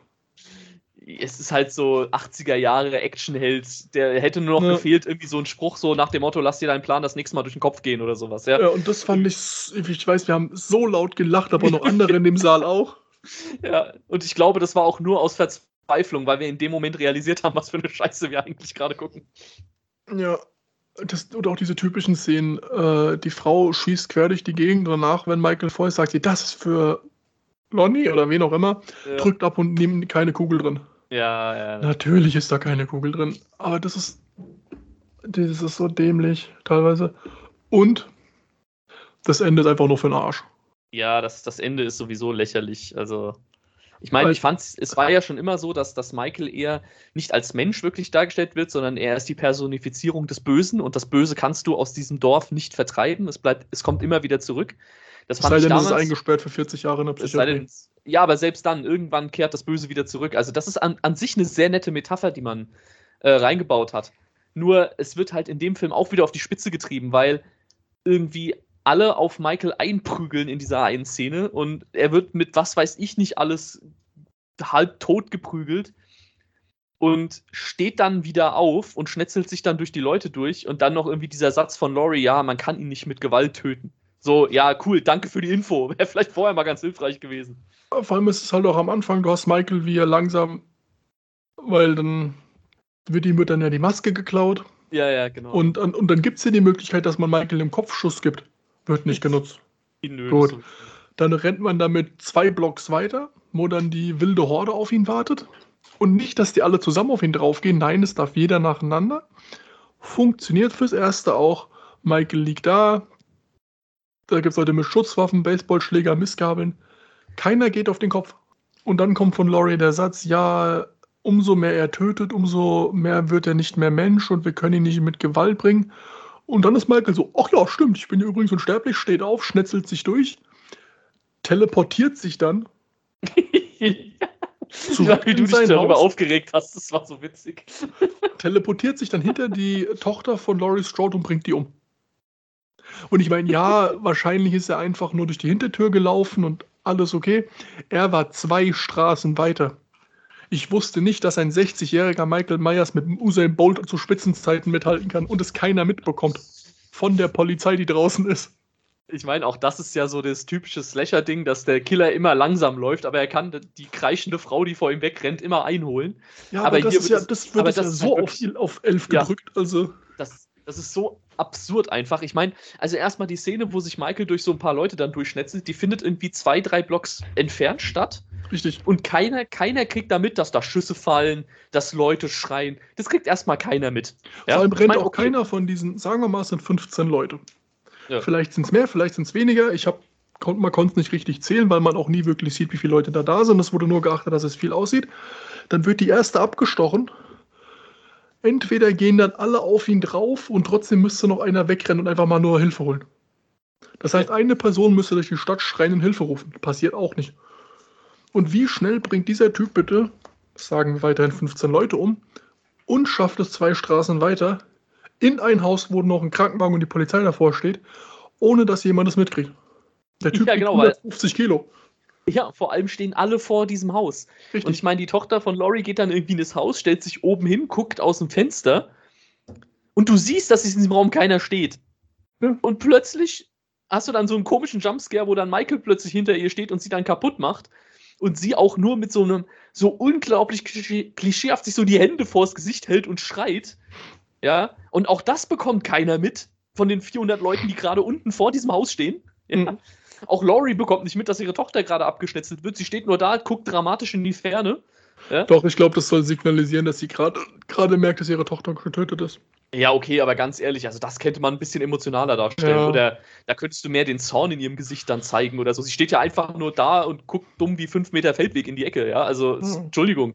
es ist halt so 80er Jahre Actionheld, der hätte nur noch Ja. gefehlt, irgendwie so ein Spruch so nach dem Motto, lass dir deinen Plan das nächste Mal durch den Kopf gehen oder sowas, ja. Ja, und das fand ich, ich weiß, wir haben so laut gelacht, aber noch andere in dem Saal auch. Ja. Und ich glaube, das war auch nur aus Verzweiflung, weil wir in dem Moment realisiert haben, was für eine Scheiße wir eigentlich gerade gucken. Ja. Das, oder auch diese typischen Szenen, äh, die Frau schießt quer durch die Gegend und danach, wenn Michael Foy sagt, sie, das ist für Lonnie oder wen auch immer, Ja, drückt ab und nimmt keine Kugel drin. ja. ja. Natürlich ist da keine Kugel drin, aber das ist, das ist so dämlich teilweise. Und das Ende ist einfach nur für den Arsch. Ja, das, das Ende ist sowieso lächerlich. Also, ich meine, ich fand's, es war ja schon immer so, dass, dass Michael eher nicht als Mensch wirklich dargestellt wird, sondern er ist die Personifizierung des Bösen und das Böse kannst du aus diesem Dorf nicht vertreiben. Es bleibt, es kommt immer wieder zurück. Das Es fand sei ich denn, es damals. ist eingesperrt für 40 Jahre in der Es sei Psychiatrie. denn, ja, aber selbst dann, irgendwann kehrt das Böse wieder zurück. Also, das ist an, an sich eine sehr nette Metapher, die man äh, reingebaut hat. Nur, es wird halt in dem Film auch wieder auf die Spitze getrieben, weil irgendwie alle auf Michael einprügeln in dieser einen Szene und er wird mit was weiß ich nicht alles halb tot geprügelt und steht dann wieder auf und schnetzelt sich dann durch die Leute durch und dann noch irgendwie dieser Satz von Laurie, ja, man kann ihn nicht mit Gewalt töten. So, ja, cool, danke für die Info. [laughs] Wäre vielleicht vorher mal ganz hilfreich gewesen. Vor allem ist es halt auch am Anfang, du hast Michael, wie er langsam, weil dann wird ihm wird dann ja die Maske geklaut Ja, ja, genau. und, und, und dann gibt es ja die Möglichkeit, dass man Michael im Kopfschuss gibt. Wird nicht genutzt. Nö, gut. Dann rennt man damit zwei Blocks weiter, wo dann die wilde Horde auf ihn wartet. Und nicht, dass die alle zusammen auf ihn draufgehen. Nein, es darf jeder nacheinander. Funktioniert fürs Erste auch. Michael liegt da. Da gibt es Leute mit Schusswaffen, Baseballschläger, Missgabeln. Keiner geht auf den Kopf. Und dann kommt von Laurie der Satz, ja, umso mehr er tötet, umso mehr wird er nicht mehr Mensch und wir können ihn nicht mit Gewalt bringen. Und dann ist Michael so, ach ja, stimmt, ich bin ja übrigens unsterblich, steht auf, schnetzelt sich durch, teleportiert sich dann [laughs] ja, wie du dich darüber Haus. aufgeregt hast, das war so witzig. [laughs] teleportiert sich dann hinter die Tochter von Laurie Strode und bringt die um. Und ich meine, ja, [laughs] wahrscheinlich ist er einfach nur durch die Hintertür gelaufen und alles okay. Er war zwei Straßen weiter. Ich wusste nicht, dass ein 60-jähriger Michael Myers mit Usain Bolt zu Spitzenzeiten mithalten kann und es keiner mitbekommt. Von der Polizei, die draußen ist. Ich meine, auch das ist ja so das typische Slasher-Ding, dass der Killer immer langsam läuft, aber er kann die kreischende Frau, die vor ihm wegrennt, immer einholen. Ja, Aber aber, das hier ist wird ja, das wird aber ja das ist so auf, auf elf Ja. gedrückt. Also, Das, ist so absurd einfach. Ich meine, also erstmal die Szene, wo sich Michael durch so ein paar Leute dann durchschnetzelt, die findet irgendwie zwei, drei Blocks entfernt statt. richtig. Und keiner, keiner kriegt da mit, dass da Schüsse fallen, dass Leute schreien. Das kriegt erstmal keiner mit. Ja? Vor allem Ich rennt mein, auch okay, keiner von diesen, sagen wir mal, es sind 15 Leute. Ja. Vielleicht sind es mehr, vielleicht sind es weniger. Ich hab, kon, man konnte es nicht richtig zählen, weil man auch nie wirklich sieht, wie viele Leute da da sind. Es wurde nur geachtet, dass es viel aussieht. Dann wird die erste abgestochen. Entweder gehen dann alle auf ihn drauf und trotzdem müsste noch einer wegrennen und einfach mal nur Hilfe holen. Das heißt, eine Person müsste durch die Stadt schreien und Hilfe rufen. Passiert auch nicht. Und wie schnell bringt dieser Typ bitte, sagen wir weiterhin 15 Leute um, und schafft es zwei Straßen weiter, in ein Haus, wo noch ein Krankenwagen und die Polizei davor steht, ohne dass jemand es mitkriegt. Der Typ Ja, wiegt genau, weil- 150 Kilo. Ja, vor allem stehen alle vor diesem Haus. Und Richtig. ich meine, die Tochter von Laurie geht dann irgendwie in das Haus, stellt sich oben hin, guckt aus dem Fenster und du siehst, dass in diesem Raum keiner steht. Ja. Und plötzlich hast du dann so einen komischen Jumpscare, wo dann Michael plötzlich hinter ihr steht und sie dann kaputt macht und sie auch nur mit so einem so unglaublich klischee- klischeehaft sich so die Hände vors Gesicht hält und schreit. Ja, und auch das bekommt keiner mit von den 400 Leuten, die gerade unten vor diesem Haus stehen. Ja. Mhm. Auch Laurie bekommt nicht mit, dass ihre Tochter gerade abgeschnetzelt wird. Sie steht nur da, guckt dramatisch in die Ferne. Ja? Doch, ich glaube, das soll signalisieren, dass sie gerade merkt, dass ihre Tochter getötet ist. Ja, okay, aber ganz ehrlich, also das könnte man ein bisschen emotionaler darstellen. Ja. Oder da könntest du mehr den Zorn in ihrem Gesicht dann zeigen oder so. Sie steht ja einfach nur da und guckt dumm wie fünf Meter Feldweg in die Ecke, ja. Also, hm. Entschuldigung.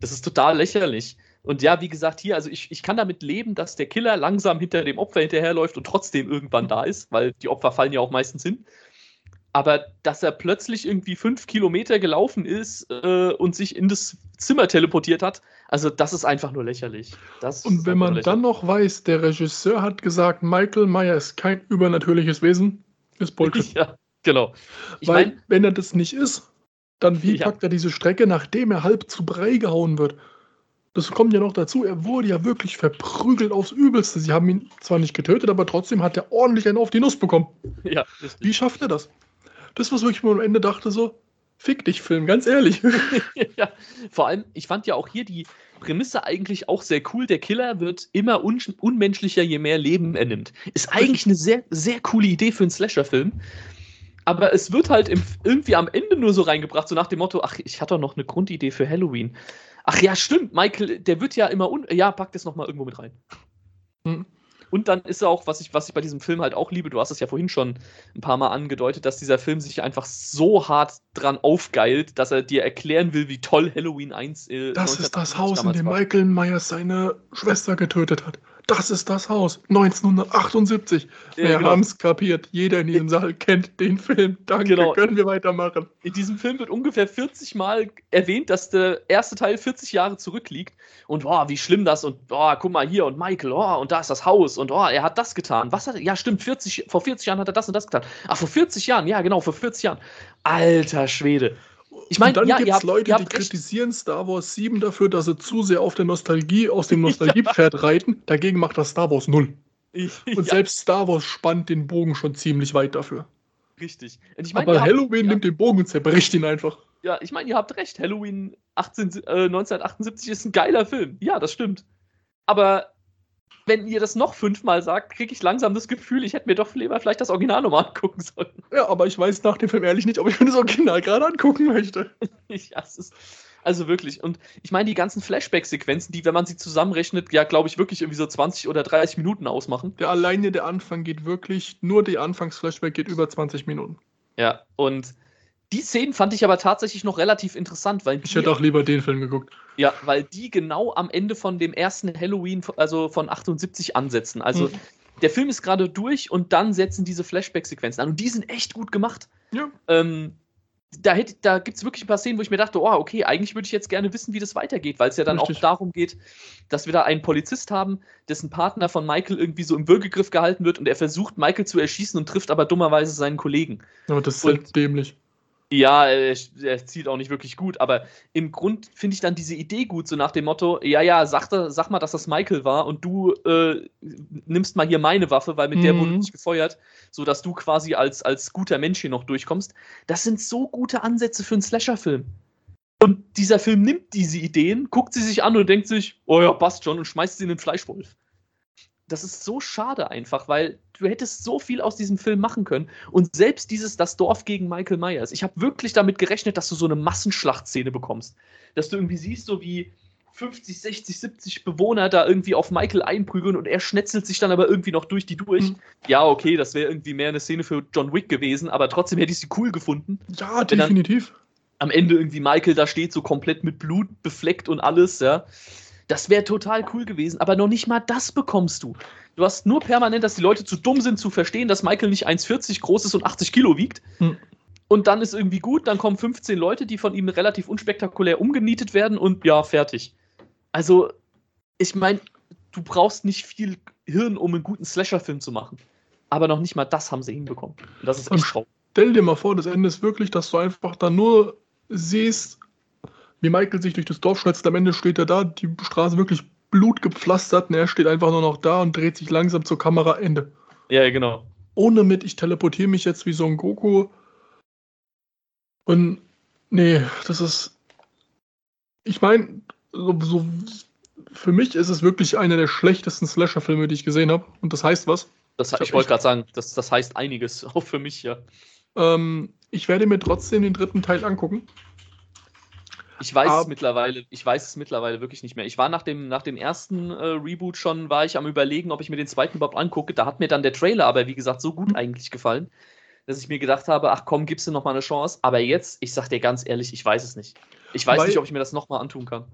Das ist total lächerlich. Und ja, wie gesagt, hier, also ich, ich kann damit leben, dass der Killer langsam hinter dem Opfer hinterherläuft und trotzdem irgendwann da ist, weil die Opfer fallen ja auch meistens hin. Aber dass er plötzlich irgendwie fünf Kilometer gelaufen ist äh, und sich in das Zimmer teleportiert hat, also das ist einfach nur lächerlich. Das und wenn man dann noch weiß, der Regisseur hat gesagt, Michael Meyer ist kein übernatürliches Wesen, ist Bullshit. [laughs] ja, genau. Ich Weil, mein, wenn er das nicht ist, dann wie ja. packt er diese Strecke, nachdem er halb zu Brei gehauen wird? Das kommt ja noch dazu, er wurde ja wirklich verprügelt aufs Übelste. Sie haben ihn zwar nicht getötet, aber trotzdem hat er ordentlich einen auf die Nuss bekommen. Ja, Wie schafft er das? Das, was wirklich am Ende dachte, so, fick dich, Film, ganz ehrlich. [laughs] ja, vor allem, ich fand ja auch hier die Prämisse eigentlich auch sehr cool. Der Killer wird immer un unmenschlicher, je mehr Leben er nimmt. Ist eigentlich eine sehr, sehr coole Idee für einen Slasher-Film. Aber es wird halt im, irgendwie am Ende nur so reingebracht, so nach dem Motto: Ach, ich hatte doch noch eine Grundidee für Halloween. Ach ja, stimmt, Michael, der wird ja immer un. Ja, pack das nochmal irgendwo mit rein. Hm. Und dann ist er auch, was ich, was ich bei diesem Film halt auch liebe, du hast es ja vorhin schon ein paar Mal angedeutet, dass dieser Film sich einfach so hart dran aufgeilt, dass er dir erklären will, wie toll Halloween 1 ist. Das ist das Haus, in dem Michael Myers seine Schwester getötet hat das ist das Haus. 1978. Ja, wir genau. haben es kapiert. Jeder in diesem Saal kennt den Film. Danke, genau. können wir weitermachen. In diesem Film wird ungefähr 40 Mal erwähnt, dass der erste Teil 40 Jahre zurückliegt. Und oh, wie schlimm das. Und oh, guck mal hier und Michael, oh, und da ist das Haus. Und oh, er hat das getan. Was hat er? Ja, stimmt, 40, vor 40 Jahren hat er das und das getan. Ach, vor 40 Jahren, ja, genau, vor 40 Jahren. Alter Schwede. Ich meine, dann ja, gibt es Leute, die kritisieren Star Wars 7 dafür, dass sie zu sehr auf der Nostalgie, aus dem [laughs] Nostalgiepferd ja. reiten. Dagegen macht das Star Wars 0. [laughs] Und selbst Star Wars spannt den Bogen schon ziemlich weit dafür. Richtig. Ich mein, Aber Halloween habt, nimmt den Bogen und zerbricht ihn einfach. Ja, ich meine, ihr habt recht. Halloween 18, äh, 1978 ist ein geiler Film. Ja, das stimmt. Aber wenn ihr das noch fünfmal sagt, kriege ich langsam das Gefühl, ich hätte mir doch lieber vielleicht das Original nochmal angucken sollen. Ja, aber ich weiß nach dem Film ehrlich nicht, ob ich mir das Original gerade angucken möchte. [laughs] ja, es ist. Also wirklich. Und ich meine, die ganzen Flashback-Sequenzen, die, wenn man sie zusammenrechnet, ja, glaube ich, wirklich irgendwie so 20 oder 30 Minuten ausmachen. Der alleine der Anfang geht wirklich, nur die Anfangs-Flashback geht über 20 Minuten. Ja, und die Szenen fand ich aber tatsächlich noch relativ interessant, weil ich hätte auch lieber den Film geguckt. Ja, weil die genau am Ende von dem ersten Halloween, also von 78 ansetzen. Also mhm. der Film ist gerade durch und dann setzen diese Flashback-Sequenzen an und die sind echt gut gemacht. Ja. Ähm, da, da gibt es wirklich ein paar Szenen, wo ich mir dachte, oh, okay, eigentlich würde ich jetzt gerne wissen, wie das weitergeht, weil es ja dann Richtig. auch darum geht, dass wir da einen Polizist haben, dessen Partner von Michael irgendwie so im Würgegriff gehalten wird und er versucht, Michael zu erschießen und trifft aber dummerweise seinen Kollegen. Ja, das ist und, halt dämlich. Ja, er, er zielt auch nicht wirklich gut, aber im Grund finde ich dann diese Idee gut, so nach dem Motto, ja, ja, sag, sag mal, dass das Michael war und du äh, nimmst mal hier meine Waffe, weil mit mhm. der wurde nicht gefeuert, sodass du quasi als, als guter Mensch hier noch durchkommst. Das sind so gute Ansätze für einen Slasher-Film. Und dieser Film nimmt diese Ideen, guckt sie sich an und denkt sich, oh ja, passt schon und schmeißt sie in den Fleischwolf das ist so schade einfach, weil du hättest so viel aus diesem Film machen können. Und selbst dieses Das Dorf gegen Michael Myers, ich habe wirklich damit gerechnet, dass du so eine Massenschlachtszene bekommst. Dass du irgendwie siehst, so wie 50, 60, 70 Bewohner da irgendwie auf Michael einprügeln und er schnetzelt sich dann aber irgendwie noch durch die durch. Mhm. Ja, okay, das wäre irgendwie mehr eine Szene für John Wick gewesen, aber trotzdem hätte ich sie cool gefunden. Ja, definitiv. Am Ende irgendwie Michael da steht, so komplett mit Blut befleckt und alles, ja. Das wäre total cool gewesen, aber noch nicht mal das bekommst du. Du hast nur permanent, dass die Leute zu dumm sind zu verstehen, dass Michael nicht 1,40 groß ist und 80 Kilo wiegt. Hm. Und dann ist irgendwie gut, dann kommen 15 Leute, die von ihm relativ unspektakulär umgenietet werden und ja, fertig. Also, ich meine, du brauchst nicht viel Hirn, um einen guten Slasher-Film zu machen. Aber noch nicht mal das haben sie hinbekommen. Und das ist echt traurig. Stell dir mal vor, das Ende ist wirklich, dass du einfach da nur siehst, wie Michael sich durch das Dorf schnetzt. Am Ende steht er da, die Straße wirklich blutgepflastert und er steht einfach nur noch da und dreht sich langsam zur Kamera. Ende. Ja, genau. Ohne mit, ich teleportiere mich jetzt wie so ein Goku. Und nee, das ist. Ich meine, so, so, für mich ist es wirklich einer der schlechtesten Slasher-Filme, die ich gesehen habe. Und das heißt was? Das, ich, ich wollte gerade sagen, das, das heißt einiges, [laughs] auch für mich, ja. Ähm, ich werde mir trotzdem den dritten Teil angucken. Ich weiß Ab es mittlerweile, ich weiß es mittlerweile wirklich nicht mehr. Ich war nach dem, nach dem ersten äh, Reboot schon, war ich am überlegen, ob ich mir den zweiten überhaupt angucke. Da hat mir dann der Trailer aber, wie gesagt, so gut mhm. eigentlich gefallen, dass ich mir gedacht habe, ach komm, gibst du noch mal eine Chance. Aber jetzt, ich sag dir ganz ehrlich, ich weiß es nicht. Ich weiß Weil nicht, ob ich mir das noch mal antun kann.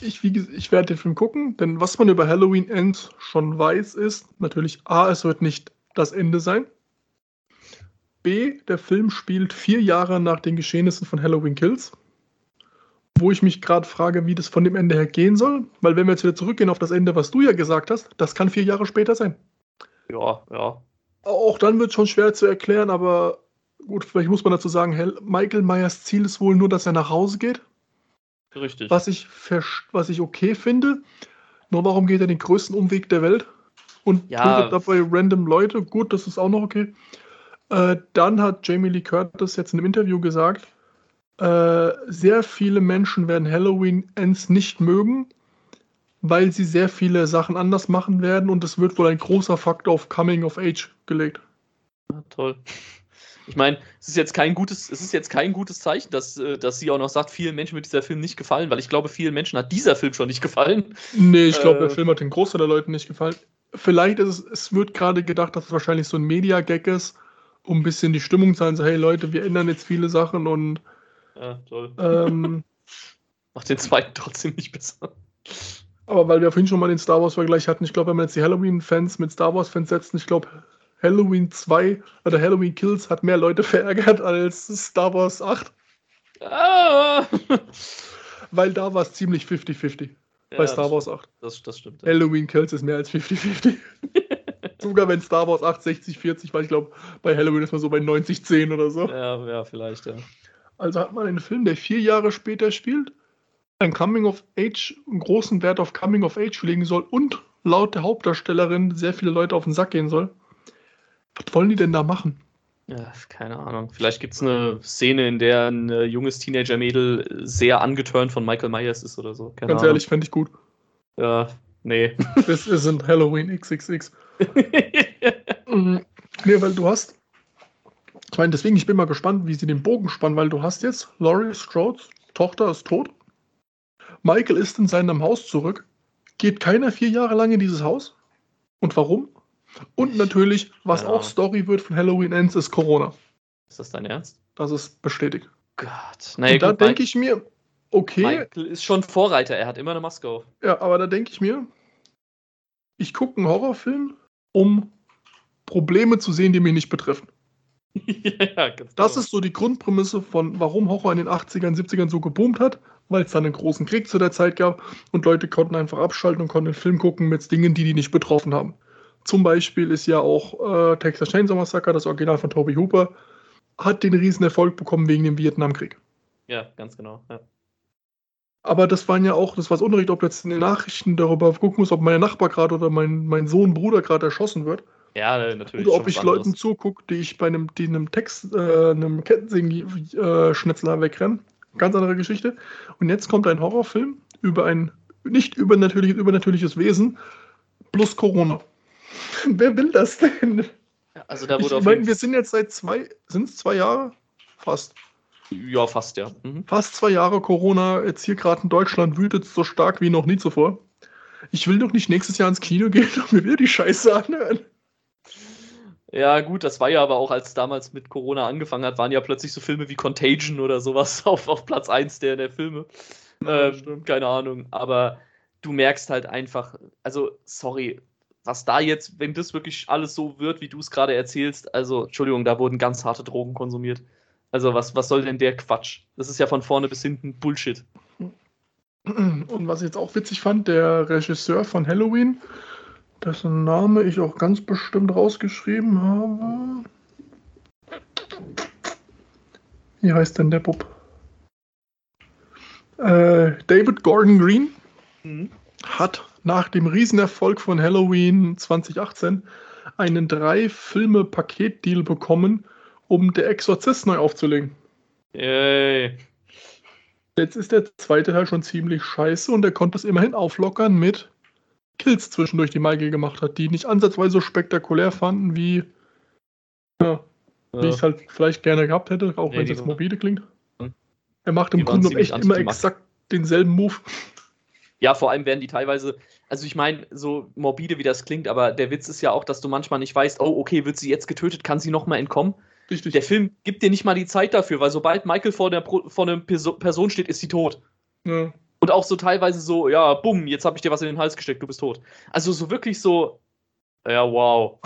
Ich, ich werde den Film gucken, denn was man über Halloween Ends schon weiß, ist natürlich A, es wird nicht das Ende sein. B, der Film spielt vier Jahre nach den Geschehnissen von Halloween Kills wo ich mich gerade frage, wie das von dem Ende her gehen soll. Weil wenn wir jetzt wieder zurückgehen auf das Ende, was du ja gesagt hast, das kann vier Jahre später sein. Ja, ja. Auch dann wird es schon schwer zu erklären, aber gut, vielleicht muss man dazu sagen, Michael Myers Ziel ist wohl nur, dass er nach Hause geht. Richtig. Was ich, was ich okay finde. Nur warum geht er den größten Umweg der Welt und ja. tötet dabei random Leute? Gut, das ist auch noch okay. Äh, dann hat Jamie Lee Curtis jetzt in einem Interview gesagt, äh, sehr viele Menschen werden Halloween Ends nicht mögen, weil sie sehr viele Sachen anders machen werden und es wird wohl ein großer Faktor auf Coming of Age gelegt. Ja, toll. Ich meine, es ist jetzt kein gutes, es ist jetzt kein gutes Zeichen, dass, äh, dass sie auch noch sagt, vielen Menschen wird dieser Film nicht gefallen, weil ich glaube, vielen Menschen hat dieser Film schon nicht gefallen. Nee, ich glaube, äh, der Film hat den Großteil der Leute nicht gefallen. Vielleicht ist es, es wird gerade gedacht, dass es wahrscheinlich so ein Media-Gag ist, um ein bisschen die Stimmung zu sein, so, hey Leute, wir ändern jetzt viele Sachen und ja, toll. Ähm, [laughs] Macht den zweiten trotzdem nicht besser. Aber weil wir vorhin schon mal den Star Wars-Vergleich hatten, ich glaube, wenn man jetzt die Halloween-Fans mit Star Wars-Fans setzen, ich glaube, Halloween 2 oder Halloween Kills hat mehr Leute [laughs] verärgert als Star Wars 8. Ah. Weil da war es ziemlich 50-50 ja, bei Star Wars 8. Das, das stimmt. Ja. Halloween Kills ist mehr als 50-50. [laughs] Sogar wenn Star Wars 8 60-40 war, ich glaube, bei Halloween ist man so bei 90-10 oder so. Ja, ja, vielleicht, ja. Also hat man einen Film, der vier Jahre später spielt, ein Coming of Age, einen großen Wert auf Coming of Age legen soll und laut der Hauptdarstellerin sehr viele Leute auf den Sack gehen soll. Was wollen die denn da machen? Ja, keine Ahnung. Vielleicht gibt es eine Szene, in der ein äh, junges Teenager-Mädel sehr angeturnt von Michael Myers ist oder so. Keine Ganz Ahnung. ehrlich, fände ich gut. Ja, nee. [laughs] Das sind Halloween XXX. [laughs] Mhm. nee, weil du hast ich meine, deswegen, ich bin mal gespannt, wie sie den Bogen spannen, weil du hast jetzt Laurie Strode's Tochter ist tot. Michael ist in seinem Haus zurück. Geht keiner vier Jahre lang in dieses Haus? Und warum? Und natürlich, was ja. auch Story wird von Halloween Ends, ist Corona. Ist das dein Ernst? Das ist bestätigt. Gott. Naja, Und da denke ich mir, okay. Michael ist schon Vorreiter, er hat immer eine Maske auf. Ja, aber da denke ich mir, ich gucke einen Horrorfilm, um Probleme zu sehen, die mich nicht betreffen. [laughs] ja, ganz das ist so die Grundprämisse von, warum Horror in den 80ern, 70ern so geboomt hat, weil es dann einen großen Krieg zu der Zeit gab und Leute konnten einfach abschalten und konnten einen Film gucken mit Dingen, die die nicht betroffen haben. Zum Beispiel ist ja auch äh, Texas Chainsaw Massacre, das Original von Toby Hooper, hat den riesen Erfolg bekommen wegen dem Vietnamkrieg. Ja, ganz genau. Ja. Aber das waren ja auch, das war das Unrecht, ob jetzt in den Nachrichten darüber gucken muss, ob mein Nachbar gerade oder mein, mein Sohn, Bruder gerade erschossen wird. Ja, natürlich. Oder ob ich Leuten zugucke, die ich bei einem, die einem Text, äh, einem Kettensägen-Schnitzler äh, wegrenne. Ganz andere Geschichte. Und jetzt kommt ein Horrorfilm über ein nicht übernatürliches, übernatürliches Wesen plus Corona. [laughs] Wer will das denn? also da wurde ich meine, wir sind jetzt seit zwei, sind es zwei Jahre? Fast. Ja, fast, ja. Mhm. Fast zwei Jahre Corona, jetzt hier gerade in Deutschland wütet so stark wie noch nie zuvor. Ich will doch nicht nächstes Jahr ins Kino gehen [laughs] und mir wieder die Scheiße anhören. Ja, gut, das war ja aber auch, als damals mit Corona angefangen hat, waren ja plötzlich so Filme wie Contagion oder sowas [laughs] auf, auf Platz 1 der, der Filme. Ja, ähm, keine Ahnung. Aber du merkst halt einfach, also, sorry, was da jetzt, wenn das wirklich alles so wird, wie du es gerade erzählst, also, Entschuldigung, da wurden ganz harte Drogen konsumiert. Also, was, was soll denn der Quatsch? Das ist ja von vorne bis hinten Bullshit. Und was ich jetzt auch witzig fand, der Regisseur von Halloween, dessen Name ich auch ganz bestimmt rausgeschrieben habe. Wie heißt denn der Bub? Äh, David Gordon Green mhm. hat nach dem Riesenerfolg von Halloween 2018 einen drei Filme Paketdeal bekommen, um Der Exorzist neu aufzulegen. Yay. Jetzt ist der zweite Teil schon ziemlich scheiße und er konnte es immerhin auflockern mit Kills zwischendurch die Michael gemacht hat, die nicht ansatzweise so spektakulär fanden wie. Ja. wie ich es halt vielleicht gerne gehabt hätte, auch Nee, wenn es jetzt morbide klingt. Hm. Er macht im Grunde ziemlich echt immer exakt denselben Move. Ja, vor allem werden die teilweise, also ich meine, so morbide wie das klingt, aber der Witz ist ja auch, dass du manchmal nicht weißt, oh, okay, wird sie jetzt getötet, kann sie nochmal entkommen? Richtig. Der Film gibt dir nicht mal die Zeit dafür, weil sobald Michael vor der vor einer Perso Person steht, ist sie tot. ja. Und auch so teilweise so, ja, bumm, jetzt habe ich dir was in den Hals gesteckt, du bist tot. Also so wirklich so, ja, wow.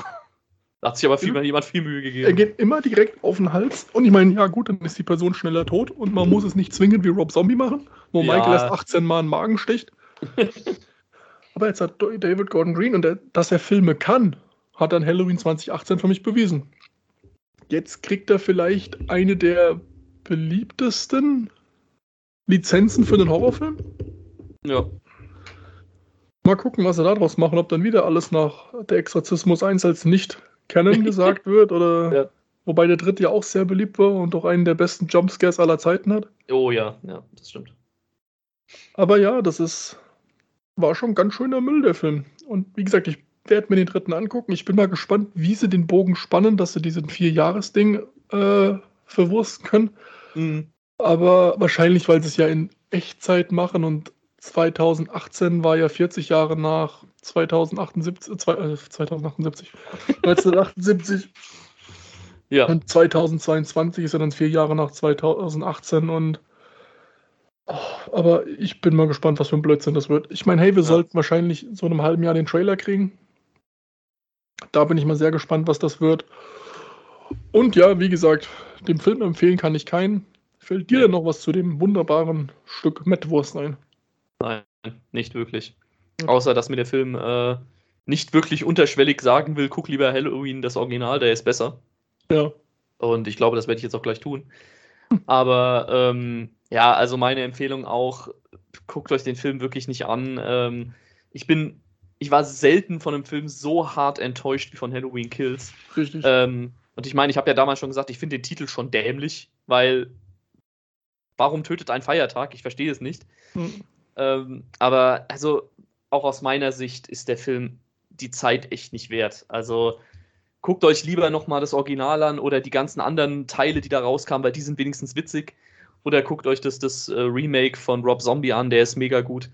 Da hat sich aber viel, jemand viel Mühe Er gegeben. geht immer direkt auf den Hals. Und ich meine, ja gut, dann ist die Person schneller tot und man [laughs] muss es nicht zwingend wie Rob Zombie machen, wo Ja. Michael erst 18 Mal einen Magen sticht. [laughs] Aber jetzt hat David Gordon Green und er, dass er Filme kann, hat dann Halloween 2018 für mich bewiesen. Jetzt kriegt er vielleicht eine der beliebtesten Lizenzen für den Horrorfilm. Ja. Mal gucken, was sie daraus machen, ob dann wieder alles nach der Exorzismus 1 als nicht Canon [laughs] gesagt wird oder Ja. wobei der dritte ja auch sehr beliebt war und auch einen der besten Jumpscares aller Zeiten hat. Oh ja, ja, das stimmt. Aber ja, das ist war schon ganz schöner Müll der Film. Und wie gesagt, ich werde mir den dritten angucken. Ich bin mal gespannt, wie sie den Bogen spannen, dass sie diesen Vier-Jahres-Ding äh, verwursten können. Mhm. Aber wahrscheinlich, weil sie es ja in Echtzeit machen und 2018 war ja 40 Jahre nach 2078, äh, zwei- äh, 2078, 1978 [laughs] Ja. und 2022 ist ja dann vier Jahre nach 2018 und oh, aber ich bin mal gespannt, was für ein Blödsinn das wird. Ich meine, hey, wir Ja. sollten wahrscheinlich so in einem halben Jahr den Trailer kriegen. Da bin ich mal sehr gespannt, was das wird. Und ja, wie gesagt, dem Film empfehlen kann ich keinen. Fällt dir denn noch was zu dem wunderbaren Stück Mettwurst ein? Nein, nicht wirklich. Gut. Außer, dass mir der Film äh, nicht wirklich unterschwellig sagen will, guck lieber Halloween, das Original, der ist besser. Ja, Und ich glaube, das werde ich jetzt auch gleich tun. Aber ähm, ja, also meine Empfehlung auch, guckt euch den Film wirklich nicht an. Ähm, ich bin, ich war selten von einem Film so hart enttäuscht wie von Halloween Kills. richtig. Ähm, und ich meine, ich habe ja damals schon gesagt, ich finde den Titel schon dämlich, weil warum tötet ein Feiertag? Ich verstehe es nicht. Hm. Ähm, aber also auch aus meiner Sicht ist der Film die Zeit echt nicht wert. Also guckt euch lieber nochmal das Original an oder die ganzen anderen Teile, die da rauskamen, weil die sind wenigstens witzig. Oder guckt euch das, das äh, Remake von Rob Zombie an, der ist mega gut.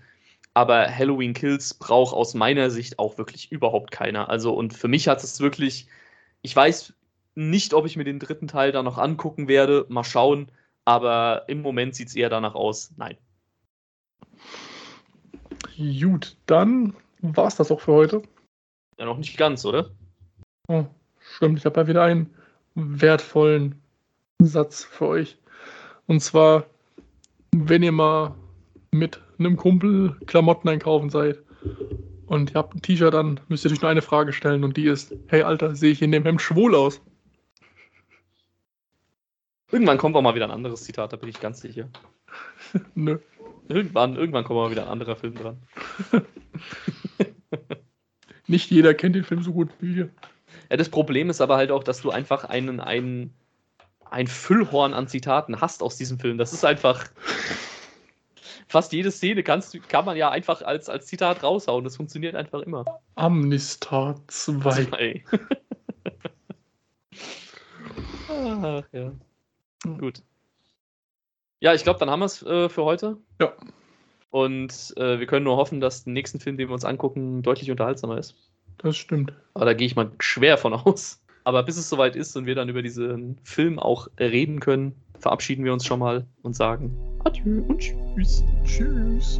Aber Halloween Kills braucht aus meiner Sicht auch wirklich überhaupt keiner. Also, und für mich hat es wirklich, ich weiß nicht, ob ich mir den dritten Teil da noch angucken werde. Mal schauen. Aber im Moment sieht es eher danach aus. Nein. Gut, dann war es das auch für heute. Ja, noch nicht ganz, oder? Oh, stimmt, ich habe ja wieder einen wertvollen Satz für euch. Und zwar, wenn ihr mal mit einem Kumpel Klamotten einkaufen seid und ihr habt ein T-Shirt an, müsst ihr euch nur eine Frage stellen und die ist, hey Alter, sehe ich in dem Hemd schwul aus? Irgendwann kommt auch mal wieder ein anderes Zitat, da bin ich ganz sicher. [laughs] Nö. Irgendwann, irgendwann kommt mal wieder ein anderer Film dran. [laughs] Nicht jeder kennt den Film so gut wie wir. Ja, das Problem ist aber halt auch, dass du einfach einen, einen, ein Füllhorn an Zitaten hast aus diesem Film. Das ist einfach. [laughs] Fast jede Szene kannst, kann man ja einfach als, als Zitat raushauen. Das funktioniert einfach immer. Amnistar 2. Zwei. Ach, ja. Gut. Ja, ich glaube, dann haben wir es äh, für heute. Ja. Und äh, wir können nur hoffen, dass der nächsten Film, den wir uns angucken, deutlich unterhaltsamer ist. Das stimmt. Aber da gehe ich mal schwer von aus. Aber bis es soweit ist und wir dann über diesen Film auch reden können, verabschieden wir uns schon mal und sagen Adieu und Tschüss. Tschüss.